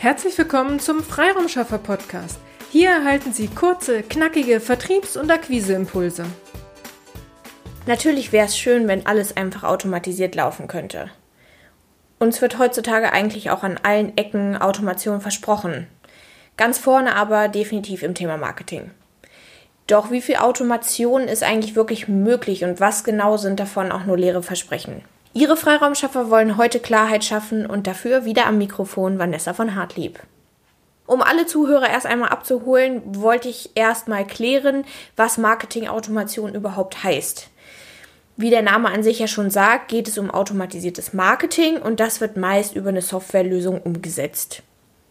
Herzlich willkommen zum Freiraumschaffer Podcast. Hier erhalten Sie kurze, knackige Vertriebs- und Akquiseimpulse. Natürlich wäre es schön, wenn alles einfach automatisiert laufen könnte. Uns wird heutzutage eigentlich auch an allen Ecken Automation versprochen. Ganz vorne aber definitiv im Thema Marketing. Doch wie viel Automation ist eigentlich wirklich möglich und was genau sind davon auch nur leere Versprechen? Ihre Freiraumschaffer wollen heute Klarheit schaffen und dafür wieder am Mikrofon Vanessa von Hartlieb. Um alle Zuhörer erst einmal abzuholen, wollte ich erst mal klären, was Marketingautomation überhaupt heißt. Wie der Name an sich ja schon sagt, geht es um automatisiertes Marketing und das wird meist über eine Softwarelösung umgesetzt.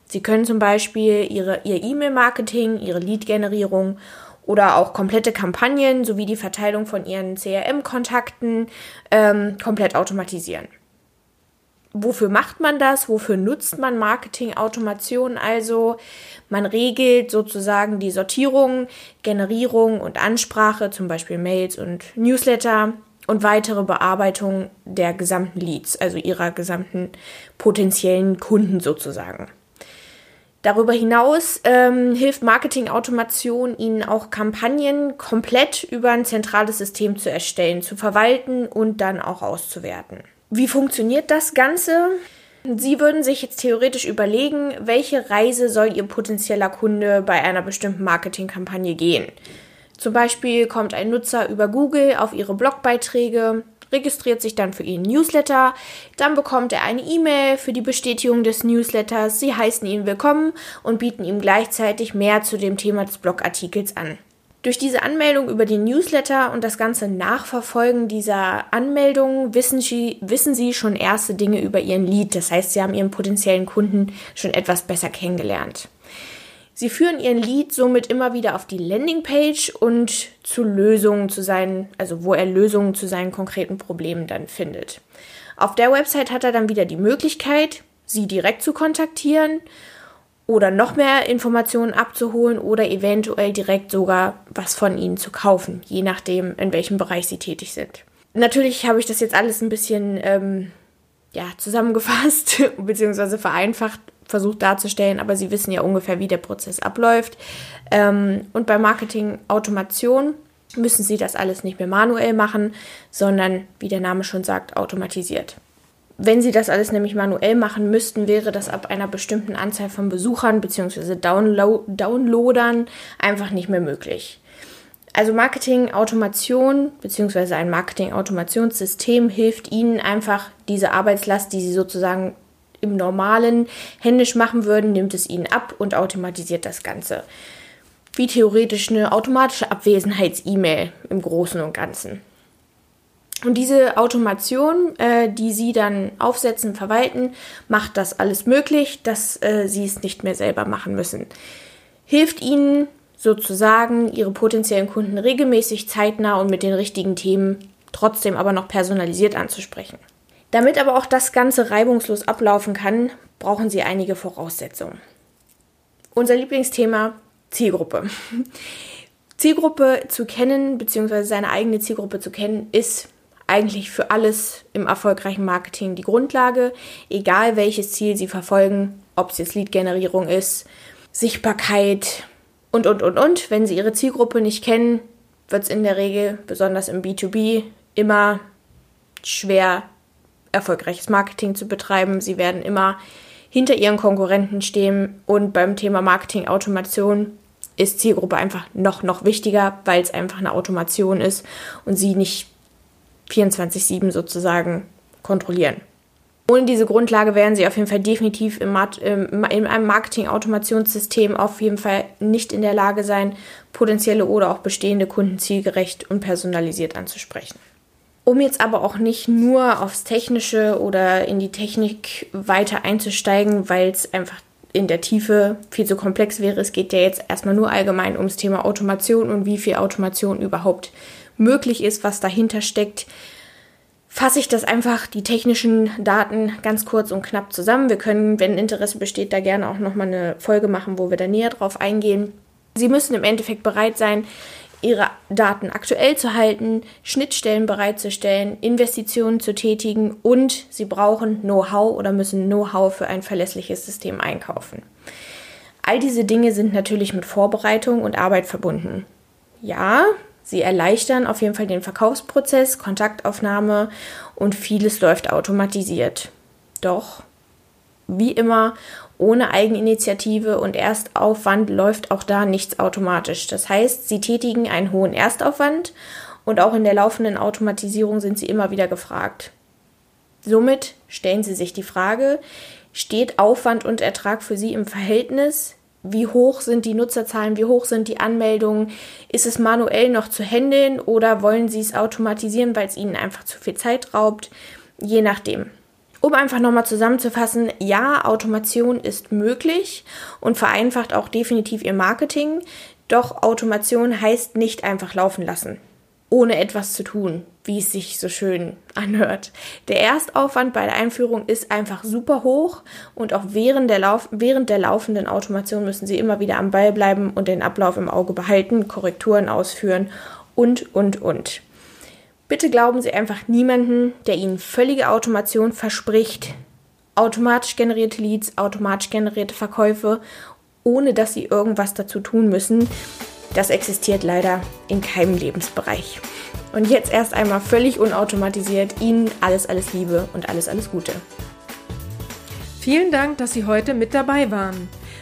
Sie können zum Beispiel ihre, Ihr E-Mail-Marketing, Ihre Lead-Generierung oder auch komplette Kampagnen sowie die Verteilung von ihren CRM-Kontakten ähm, komplett automatisieren. Wofür macht man das? Wofür nutzt man Marketing-Automation? Also man regelt sozusagen die Sortierung, Generierung und Ansprache, zum Beispiel Mails und Newsletter und weitere Bearbeitung der gesamten Leads, also ihrer gesamten potenziellen Kunden sozusagen. Darüber hinaus ähm, hilft Marketing-Automation Ihnen auch Kampagnen komplett über ein zentrales System zu erstellen, zu verwalten und dann auch auszuwerten. Wie funktioniert das Ganze? Sie würden sich jetzt theoretisch überlegen, welche Reise soll Ihr potenzieller Kunde bei einer bestimmten Marketingkampagne gehen. Zum Beispiel kommt ein Nutzer über Google auf Ihre Blogbeiträge, registriert sich dann für Ihren Newsletter, dann bekommt er eine E-Mail für die Bestätigung des Newsletters, Sie heißen ihn willkommen und bieten ihm gleichzeitig mehr zu dem Thema des Blogartikels an. Durch diese Anmeldung über den Newsletter und das ganze Nachverfolgen dieser Anmeldung wissen Sie, wissen Sie schon erste Dinge über Ihren Lead. Das heißt, Sie haben Ihren potenziellen Kunden schon etwas besser kennengelernt. Sie führen Ihren Lead somit immer wieder auf die Landingpage und zu Lösungen zu seinen, also wo er Lösungen zu seinen konkreten Problemen dann findet. Auf der Website hat er dann wieder die Möglichkeit, Sie direkt zu kontaktieren oder noch mehr Informationen abzuholen oder eventuell direkt sogar was von Ihnen zu kaufen, je nachdem, in welchem Bereich Sie tätig sind. Natürlich habe ich das jetzt alles ein bisschen ähm, ja, zusammengefasst bzw. vereinfacht, versucht darzustellen, aber Sie wissen ja ungefähr, wie der Prozess abläuft. Ähm, und bei Marketing-Automation müssen Sie das alles nicht mehr manuell machen, sondern, wie der Name schon sagt, automatisiert. Wenn Sie das alles nämlich manuell machen müssten, wäre das ab einer bestimmten Anzahl von Besuchern bzw. Download Downloadern einfach nicht mehr möglich. Also Marketing-Automation bzw. ein Marketing-Automationssystem hilft Ihnen einfach, diese Arbeitslast, die Sie sozusagen im normalen händisch machen würden, nimmt es ihnen ab und automatisiert das Ganze. Wie theoretisch eine automatische Abwesenheits-E-Mail im Großen und Ganzen. Und diese Automation, äh, die Sie dann aufsetzen, verwalten, macht das alles möglich, dass äh, Sie es nicht mehr selber machen müssen. Hilft Ihnen sozusagen, Ihre potenziellen Kunden regelmäßig, zeitnah und mit den richtigen Themen trotzdem aber noch personalisiert anzusprechen. Damit aber auch das Ganze reibungslos ablaufen kann, brauchen Sie einige Voraussetzungen. Unser Lieblingsthema Zielgruppe. Zielgruppe zu kennen, beziehungsweise seine eigene Zielgruppe zu kennen, ist eigentlich für alles im erfolgreichen Marketing die Grundlage, egal welches Ziel Sie verfolgen, ob es jetzt Lead-Generierung ist, Sichtbarkeit und, und, und, und. Wenn Sie Ihre Zielgruppe nicht kennen, wird es in der Regel, besonders im B2B, immer schwer erfolgreiches Marketing zu betreiben. Sie werden immer hinter ihren Konkurrenten stehen und beim Thema Marketing Automation ist Zielgruppe einfach noch, noch wichtiger, weil es einfach eine Automation ist und sie nicht 24-7 sozusagen kontrollieren. Ohne diese Grundlage wären sie auf jeden Fall definitiv im, in einem Marketing-Automationssystem auf jeden Fall nicht in der Lage sein, potenzielle oder auch bestehende Kunden zielgerecht und personalisiert anzusprechen. Um jetzt aber auch nicht nur aufs Technische oder in die Technik weiter einzusteigen, weil es einfach in der Tiefe viel zu komplex wäre. Es geht ja jetzt erstmal nur allgemein ums Thema Automation und wie viel Automation überhaupt möglich ist, was dahinter steckt. Fasse ich das einfach, die technischen Daten, ganz kurz und knapp zusammen. Wir können, wenn Interesse besteht, da gerne auch nochmal eine Folge machen, wo wir da näher drauf eingehen. Sie müssen im Endeffekt bereit sein, ihre Daten aktuell zu halten, Schnittstellen bereitzustellen, Investitionen zu tätigen und sie brauchen Know-how oder müssen Know-how für ein verlässliches System einkaufen. All diese Dinge sind natürlich mit Vorbereitung und Arbeit verbunden. Ja, sie erleichtern auf jeden Fall den Verkaufsprozess, Kontaktaufnahme und vieles läuft automatisiert. Doch, wie immer, ohne Eigeninitiative und Erstaufwand läuft auch da nichts automatisch. Das heißt, sie tätigen einen hohen Erstaufwand und auch in der laufenden Automatisierung sind sie immer wieder gefragt. Somit stellen Sie sich die Frage, steht Aufwand und Ertrag für Sie im Verhältnis? Wie hoch sind die Nutzerzahlen? Wie hoch sind die Anmeldungen? Ist es manuell noch zu handeln oder wollen Sie es automatisieren, weil es Ihnen einfach zu viel Zeit raubt? Je nachdem. Um einfach nochmal zusammenzufassen, ja, Automation ist möglich und vereinfacht auch definitiv Ihr Marketing, doch Automation heißt nicht einfach laufen lassen, ohne etwas zu tun, wie es sich so schön anhört. Der Erstaufwand bei der Einführung ist einfach super hoch und auch während der, Lauf während der laufenden Automation müssen Sie immer wieder am Ball bleiben und den Ablauf im Auge behalten, Korrekturen ausführen und, und, und. Bitte glauben Sie einfach niemanden, der Ihnen völlige Automation verspricht. Automatisch generierte Leads, automatisch generierte Verkäufe, ohne dass Sie irgendwas dazu tun müssen. Das existiert leider in keinem Lebensbereich. Und jetzt erst einmal völlig unautomatisiert Ihnen alles, alles Liebe und alles, alles Gute. Vielen Dank, dass Sie heute mit dabei waren.